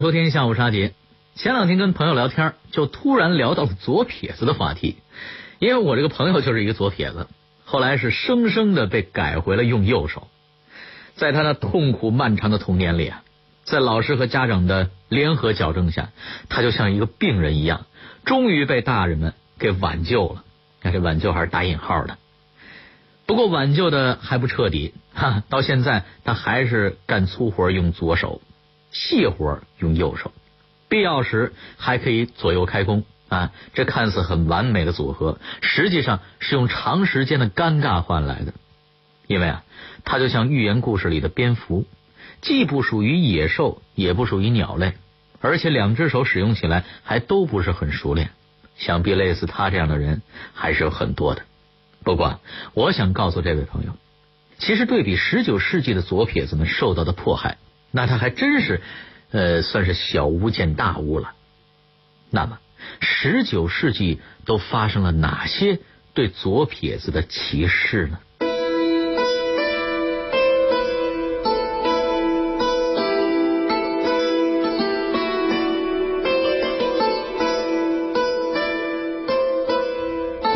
昨天下午杀节，前两天跟朋友聊天，就突然聊到了左撇子的话题。因为我这个朋友就是一个左撇子，后来是生生的被改回了用右手。在他那痛苦漫长的童年里啊，在老师和家长的联合矫正下，他就像一个病人一样，终于被大人们给挽救了。看这挽救还是打引号的。不过挽救的还不彻底，哈，到现在他还是干粗活用左手。细活用右手，必要时还可以左右开弓啊！这看似很完美的组合，实际上是用长时间的尴尬换来的。因为啊，它就像寓言故事里的蝙蝠，既不属于野兽，也不属于鸟类，而且两只手使用起来还都不是很熟练。想必类似他这样的人还是有很多的。不过，我想告诉这位朋友，其实对比十九世纪的左撇子们受到的迫害。那他还真是，呃，算是小巫见大巫了。那么，十九世纪都发生了哪些对左撇子的歧视呢？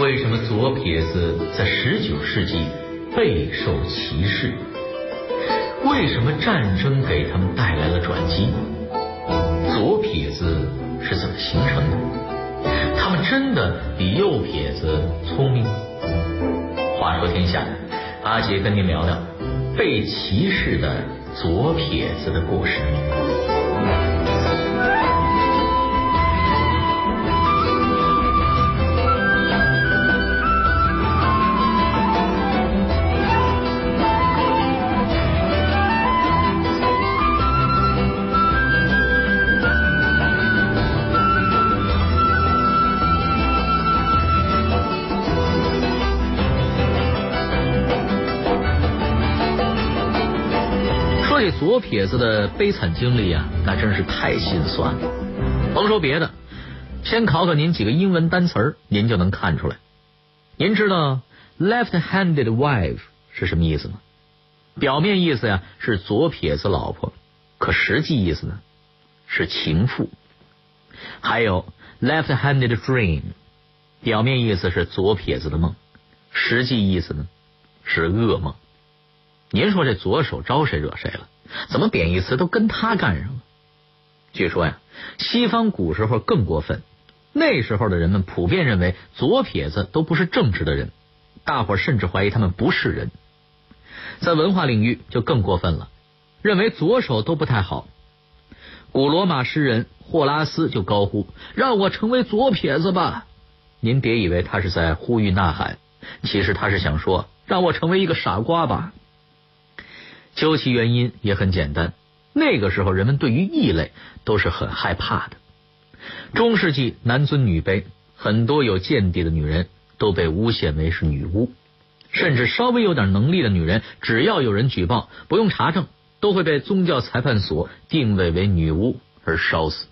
为什么左撇子在十九世纪备受歧视？为什么战争给他们带来了转机？左撇子是怎么形成的？他们真的比右撇子聪明？话说天下，阿杰跟您聊聊被歧视的左撇子的故事。左撇子的悲惨经历啊，那真是太心酸了。甭说别的，先考考您几个英文单词儿您就能看出来。您知道 left-handed wife 是什么意思吗？表面意思呀是左撇子老婆，可实际意思呢是情妇。还有 left-handed dream，表面意思是左撇子的梦，实际意思呢是噩梦。您说这左手招谁惹谁了？怎么贬义词都跟他干上了？据说呀，西方古时候更过分。那时候的人们普遍认为左撇子都不是正直的人，大伙甚至怀疑他们不是人。在文化领域就更过分了，认为左手都不太好。古罗马诗人霍拉斯就高呼：“让我成为左撇子吧！”您别以为他是在呼吁呐喊，其实他是想说：“让我成为一个傻瓜吧。”究其原因也很简单，那个时候人们对于异类都是很害怕的。中世纪男尊女卑，很多有见地的女人都被诬陷为是女巫，甚至稍微有点能力的女人，只要有人举报，不用查证，都会被宗教裁判所定位为女巫而烧死。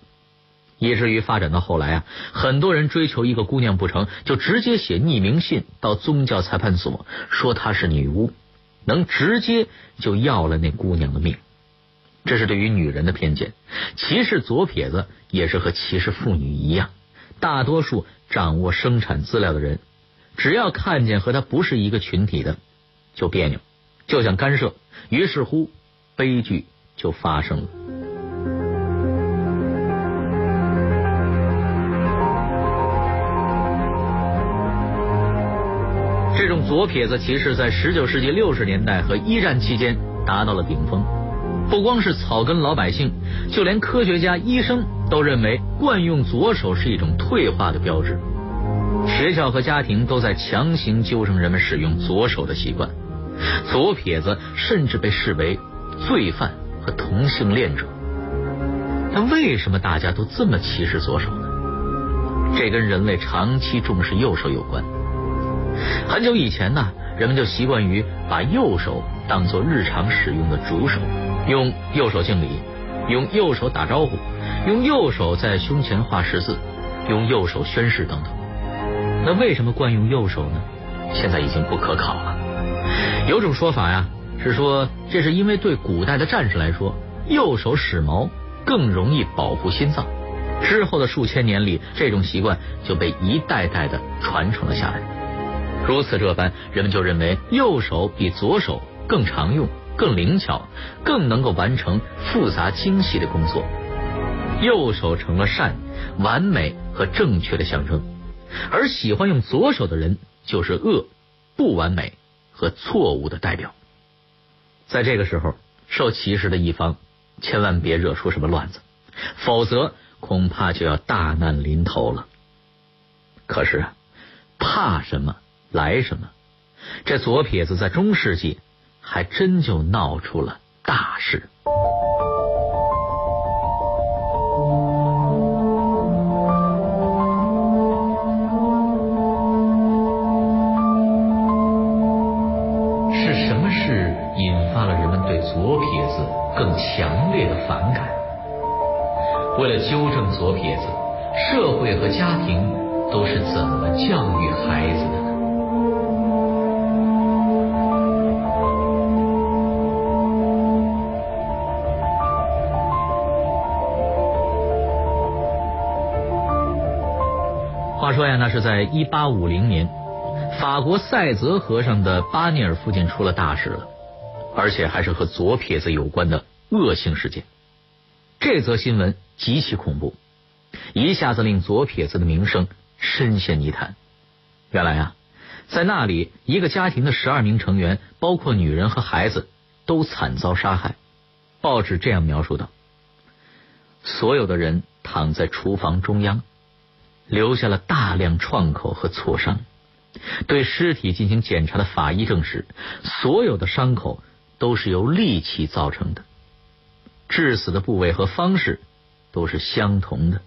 以至于发展到后来啊，很多人追求一个姑娘不成就直接写匿名信到宗教裁判所，说她是女巫。能直接就要了那姑娘的命，这是对于女人的偏见。歧视左撇子也是和歧视妇女一样。大多数掌握生产资料的人，只要看见和他不是一个群体的，就别扭，就想干涉。于是乎，悲剧就发生了。左撇子歧视在十九世纪六十年代和一战期间达到了顶峰。不光是草根老百姓，就连科学家、医生都认为惯用左手是一种退化的标志。学校和家庭都在强行纠正人们使用左手的习惯。左撇子甚至被视为罪犯和同性恋者。那为什么大家都这么歧视左手呢？这跟人类长期重视右手有关。很久以前呢，人们就习惯于把右手当做日常使用的主手，用右手敬礼，用右手打招呼，用右手在胸前画十字，用右手宣誓等等。那为什么惯用右手呢？现在已经不可考了。有种说法呀，是说这是因为对古代的战士来说，右手使矛更容易保护心脏。之后的数千年里，这种习惯就被一代代的传承了下来。如此这般，人们就认为右手比左手更常用、更灵巧、更能够完成复杂精细的工作。右手成了善、完美和正确的象征，而喜欢用左手的人就是恶、不完美和错误的代表。在这个时候，受歧视的一方千万别惹出什么乱子，否则。恐怕就要大难临头了。可是啊，怕什么来什么，这左撇子在中世纪还真就闹出了大事。是什么事引发了人们对左撇子更强烈的反感？为了纠正左撇子，社会和家庭都是怎么教育孩子的说呀，那是在一八五零年，法国塞泽河上的巴尼尔附近出了大事了，而且还是和左撇子有关的恶性事件。这则新闻极其恐怖，一下子令左撇子的名声深陷泥潭。原来啊，在那里，一个家庭的十二名成员，包括女人和孩子，都惨遭杀害。报纸这样描述道：所有的人躺在厨房中央，留下了大量创口和挫伤。对尸体进行检查的法医证实，所有的伤口都是由利器造成的。致死的部位和方式都是相同的，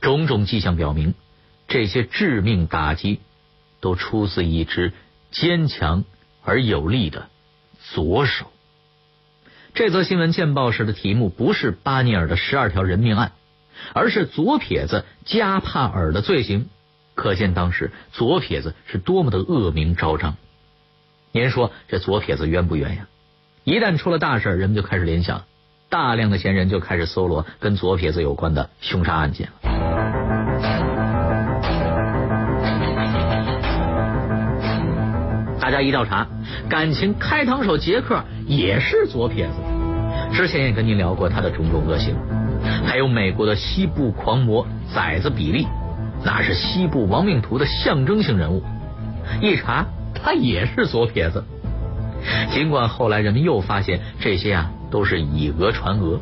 种种迹象表明，这些致命打击都出自一只坚强而有力的左手。这则新闻见报时的题目不是巴尼尔的十二条人命案，而是左撇子加帕尔的罪行。可见当时左撇子是多么的恶名昭彰。您说这左撇子冤不冤呀？一旦出了大事，人们就开始联想。大量的闲人就开始搜罗跟左撇子有关的凶杀案件了。大家一调查，感情开膛手杰克也是左撇子。之前也跟您聊过他的种种恶行，还有美国的西部狂魔崽子比利，那是西部亡命徒的象征性人物。一查，他也是左撇子。尽管后来人们又发现这些啊。都是以讹传讹，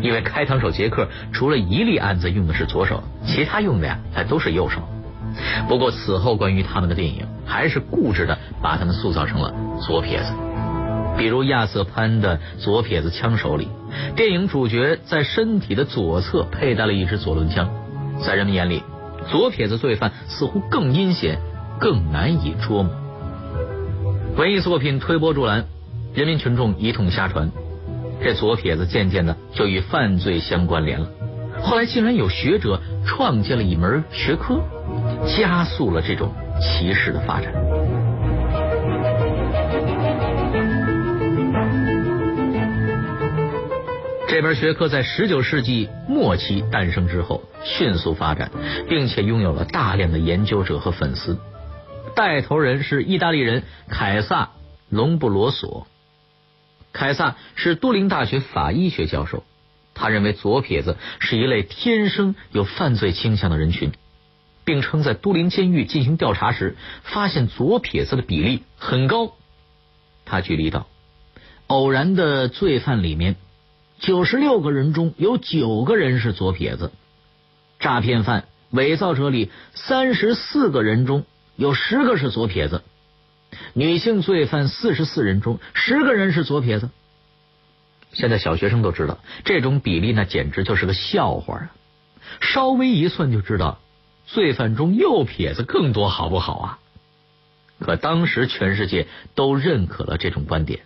因为开膛手杰克除了一例案子用的是左手，其他用的呀还都是右手。不过此后关于他们的电影还是固执的把他们塑造成了左撇子。比如亚瑟潘的左撇子枪手里，电影主角在身体的左侧佩戴了一支左轮枪，在人们眼里，左撇子罪犯似乎更阴险、更难以捉摸。文艺作品推波助澜，人民群众一通瞎传。这左撇子渐渐的就与犯罪相关联了，后来竟然有学者创建了一门学科，加速了这种歧视的发展。这门学科在十九世纪末期诞生之后，迅速发展，并且拥有了大量的研究者和粉丝。带头人是意大利人凯撒·隆布罗索。凯撒是都灵大学法医学教授，他认为左撇子是一类天生有犯罪倾向的人群，并称在都灵监狱进行调查时，发现左撇子的比例很高。他举例道：偶然的罪犯里面，九十六个人中有九个人是左撇子；诈骗犯、伪造者里，三十四个人中有十个是左撇子。女性罪犯四十四人中十个人是左撇子，现在小学生都知道这种比例，那简直就是个笑话啊！稍微一算就知道，罪犯中右撇子更多，好不好啊？可当时全世界都认可了这种观点，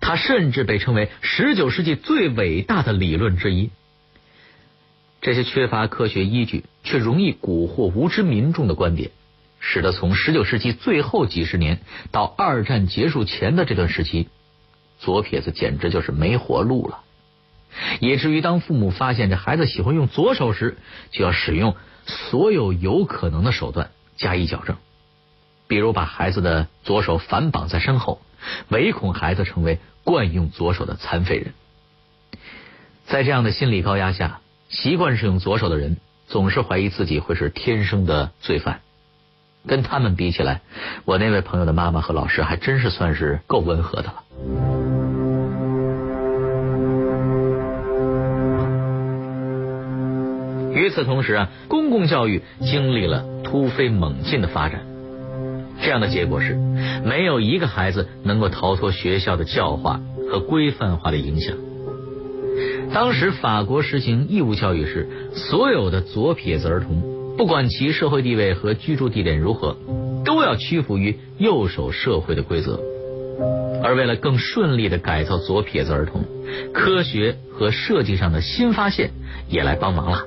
它甚至被称为十九世纪最伟大的理论之一。这些缺乏科学依据却容易蛊惑无知民众的观点。使得从十九世纪最后几十年到二战结束前的这段时期，左撇子简直就是没活路了。以至于当父母发现这孩子喜欢用左手时，就要使用所有有可能的手段加以矫正，比如把孩子的左手反绑在身后，唯恐孩子成为惯用左手的残废人。在这样的心理高压下，习惯使用左手的人总是怀疑自己会是天生的罪犯。跟他们比起来，我那位朋友的妈妈和老师还真是算是够温和的了。与此同时啊，公共教育经历了突飞猛进的发展，这样的结果是，没有一个孩子能够逃脱学校的教化和规范化的影响。当时法国实行义务教育时，所有的左撇子儿童，不管其社会地位和居住地点如何，都要屈服于右手社会的规则。而为了更顺利的改造左撇子儿童，科学和设计上的新发现也来帮忙了。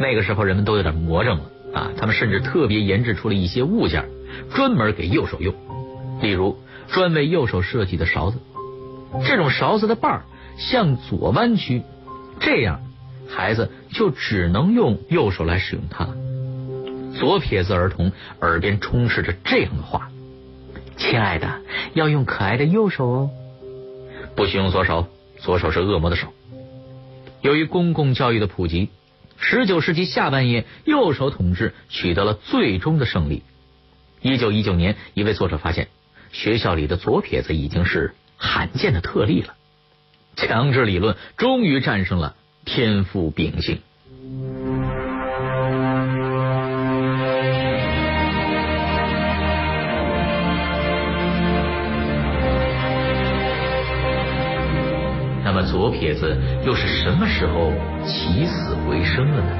那个时候人们都有点魔怔了啊，他们甚至特别研制出了一些物件，专门给右手用，例如专为右手设计的勺子，这种勺子的把儿。向左弯曲，这样孩子就只能用右手来使用它。左撇子儿童耳边充斥着这样的话：“亲爱的，要用可爱的右手哦，不许用左手，左手是恶魔的手。”由于公共教育的普及，十九世纪下半叶，右手统治取得了最终的胜利。一九一九年，一位作者发现，学校里的左撇子已经是罕见的特例了。强制理论终于战胜了天赋秉性。左撇子又是什么时候起死回生了呢？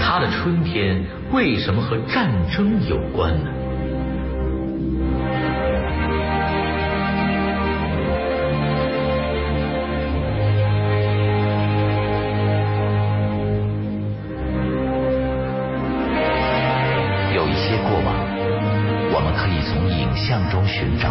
他的春天为什么和战争有关呢？有一些过往，我们可以从影像中寻找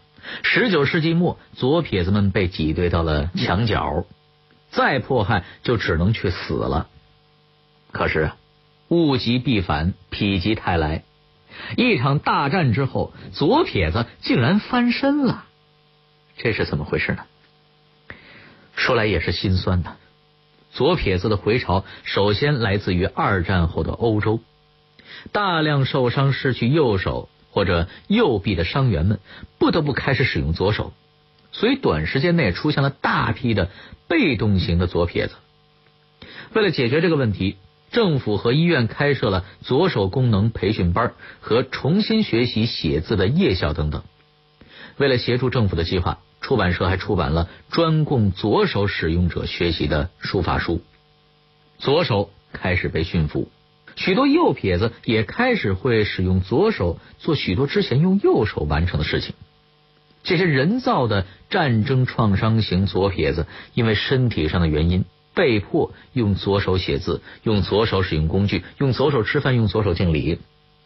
十九世纪末，左撇子们被挤兑到了墙角，再迫害就只能去死了。可是物极必反，否极泰来，一场大战之后，左撇子竟然翻身了，这是怎么回事呢？说来也是心酸的。左撇子的回潮，首先来自于二战后的欧洲，大量受伤失去右手。或者右臂的伤员们不得不开始使用左手，所以短时间内出现了大批的被动型的左撇子。为了解决这个问题，政府和医院开设了左手功能培训班和重新学习写字的夜校等等。为了协助政府的计划，出版社还出版了专供左手使用者学习的书法书。左手开始被驯服。许多右撇子也开始会使用左手做许多之前用右手完成的事情。这些人造的战争创伤型左撇子，因为身体上的原因，被迫用左手写字，用左手使用工具，用左手吃饭，用左手敬礼。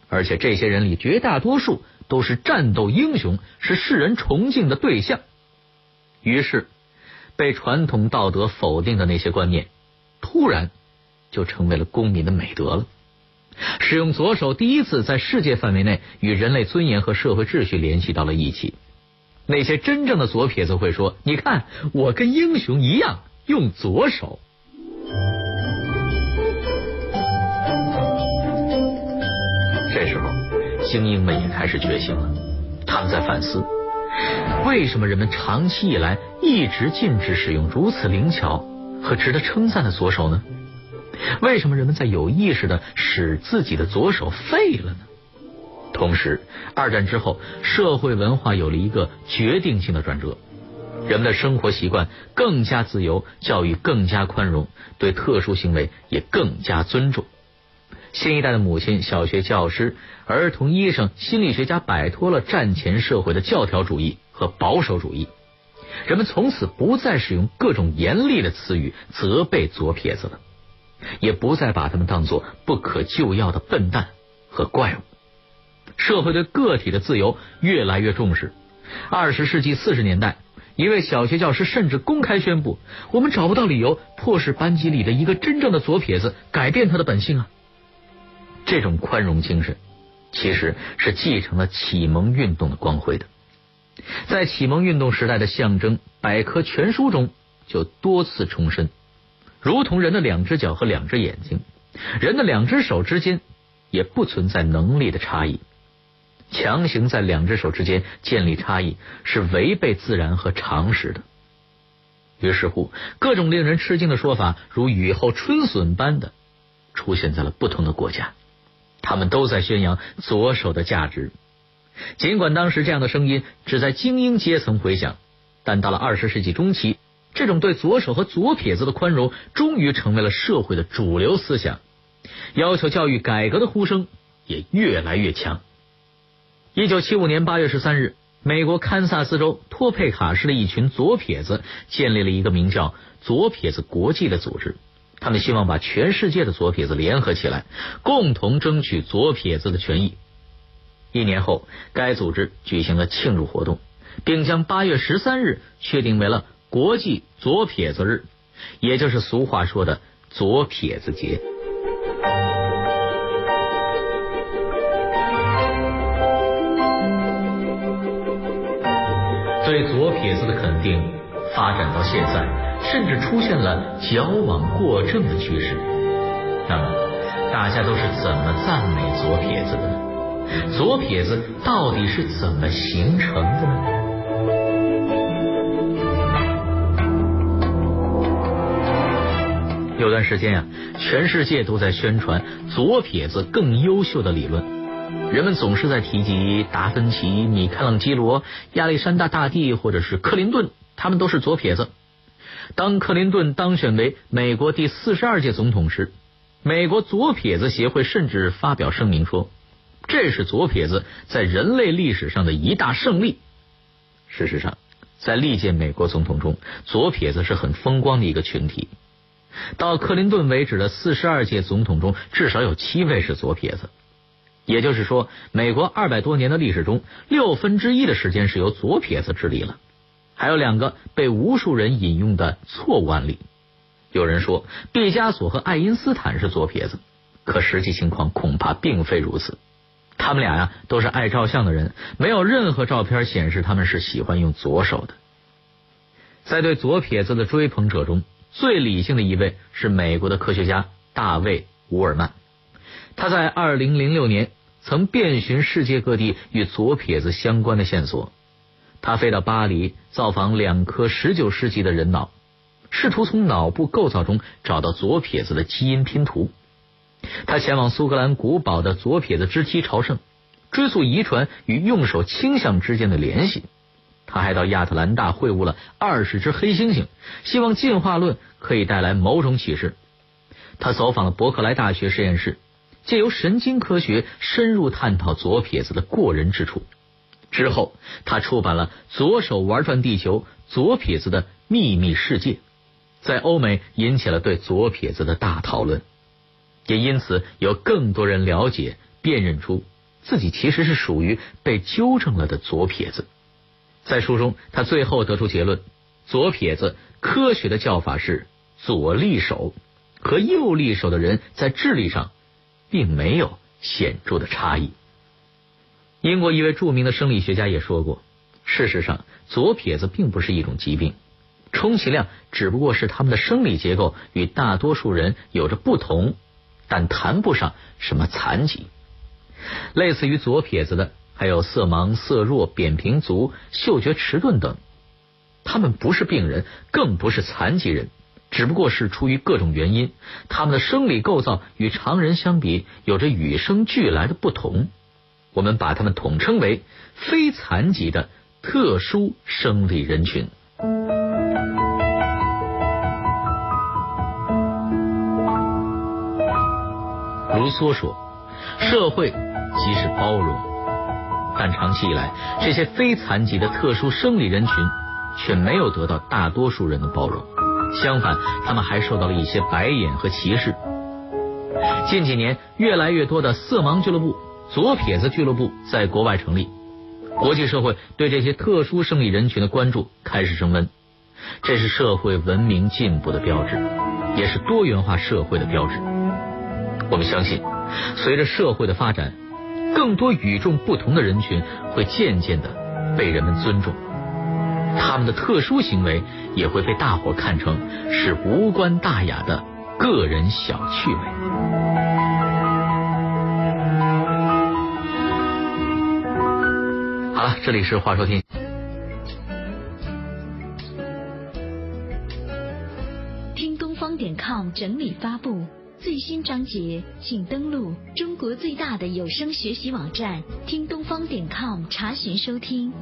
而且这些人里绝大多数都是战斗英雄，是世人崇敬的对象。于是，被传统道德否定的那些观念，突然就成为了公民的美德了。使用左手第一次在世界范围内与人类尊严和社会秩序联系到了一起。那些真正的左撇子会说：“你看，我跟英雄一样用左手。”这时候，精英们也开始觉醒了，他们在反思：为什么人们长期以来一直禁止使用如此灵巧和值得称赞的左手呢？为什么人们在有意识的使自己的左手废了呢？同时，二战之后，社会文化有了一个决定性的转折。人们的生活习惯更加自由，教育更加宽容，对特殊行为也更加尊重。新一代的母亲、小学教师、儿童医生、心理学家摆脱了战前社会的教条主义和保守主义，人们从此不再使用各种严厉的词语责备左撇子了，也不再把他们当作不可救药的笨蛋和怪物。社会对个体的自由越来越重视。二十世纪四十年代。一位小学教师甚至公开宣布：“我们找不到理由迫使班级里的一个真正的左撇子改变他的本性啊！”这种宽容精神其实是继承了启蒙运动的光辉的。在启蒙运动时代的象征百科全书中就多次重申：如同人的两只脚和两只眼睛，人的两只手之间也不存在能力的差异。强行在两只手之间建立差异，是违背自然和常识的。于是乎，各种令人吃惊的说法，如雨后春笋般的出现在了不同的国家。他们都在宣扬左手的价值。尽管当时这样的声音只在精英阶层回响，但到了二十世纪中期，这种对左手和左撇子的宽容，终于成为了社会的主流思想。要求教育改革的呼声也越来越强。一九七五年八月十三日，美国堪萨斯州托佩卡市的一群左撇子建立了一个名叫“左撇子国际”的组织。他们希望把全世界的左撇子联合起来，共同争取左撇子的权益。一年后，该组织举行了庆祝活动，并将八月十三日确定为了国际左撇子日，也就是俗话说的“左撇子节”。对左撇子的肯定发展到现在，甚至出现了矫枉过正的趋势。那么，大家都是怎么赞美左撇子的呢？左撇子到底是怎么形成的呢？有段时间呀，全世界都在宣传左撇子更优秀的理论。人们总是在提及达芬奇、米开朗基罗、亚历山大大帝，或者是克林顿，他们都是左撇子。当克林顿当选为美国第四十二届总统时，美国左撇子协会甚至发表声明说，这是左撇子在人类历史上的一大胜利。事实上，在历届美国总统中，左撇子是很风光的一个群体。到克林顿为止的四十二届总统中，至少有七位是左撇子。也就是说，美国二百多年的历史中，六分之一的时间是由左撇子治理了。还有两个被无数人引用的错误案例。有人说毕加索和爱因斯坦是左撇子，可实际情况恐怕并非如此。他们俩呀都是爱照相的人，没有任何照片显示他们是喜欢用左手的。在对左撇子的追捧者中，最理性的一位是美国的科学家大卫·伍尔曼。他在二零零六年。曾遍寻世界各地与左撇子相关的线索。他飞到巴黎造访两颗十九世纪的人脑，试图从脑部构造中找到左撇子的基因拼图。他前往苏格兰古堡的左撇子肢体朝圣，追溯遗传与用手倾向之间的联系。他还到亚特兰大会晤了二十只黑猩猩，希望进化论可以带来某种启示。他走访了伯克莱大学实验室。借由神经科学深入探讨左撇子的过人之处。之后，他出版了《左手玩转地球：左撇子的秘密世界》，在欧美引起了对左撇子的大讨论，也因此有更多人了解、辨认出自己其实是属于被纠正了的左撇子。在书中，他最后得出结论：左撇子科学的叫法是左利手，和右利手的人在智力上。并没有显著的差异。英国一位著名的生理学家也说过，事实上，左撇子并不是一种疾病，充其量只不过是他们的生理结构与大多数人有着不同，但谈不上什么残疾。类似于左撇子的还有色盲色弱扁平足嗅觉迟钝等。他们不是病人更不是残疾人只不过是出于各种原因他们的生理构造与常人相比有着与生俱来的不同。我们把他们统称为非残疾的特殊生理人群。卢梭说社会即是包容。但长期以来，这些非残疾的特殊生理人群却没有得到大多数人的包容，相反，他们还受到了一些白眼和歧视。近几年，越来越多的色盲俱乐部、左撇子俱乐部在国外成立，国际社会对这些特殊生理人群的关注开始升温。这是社会文明进步的标志，也是多元化社会的标志。我们相信，随着社会的发展，更多与众不同的人群会渐渐的被人们尊重，他们的特殊行为也会被大伙看成是无关大雅的个人小趣味。好了，这里是话说天。听东方点 com 整理发布最新章节，请登录中国最大的有声学习网站听东方点 com 查询收听。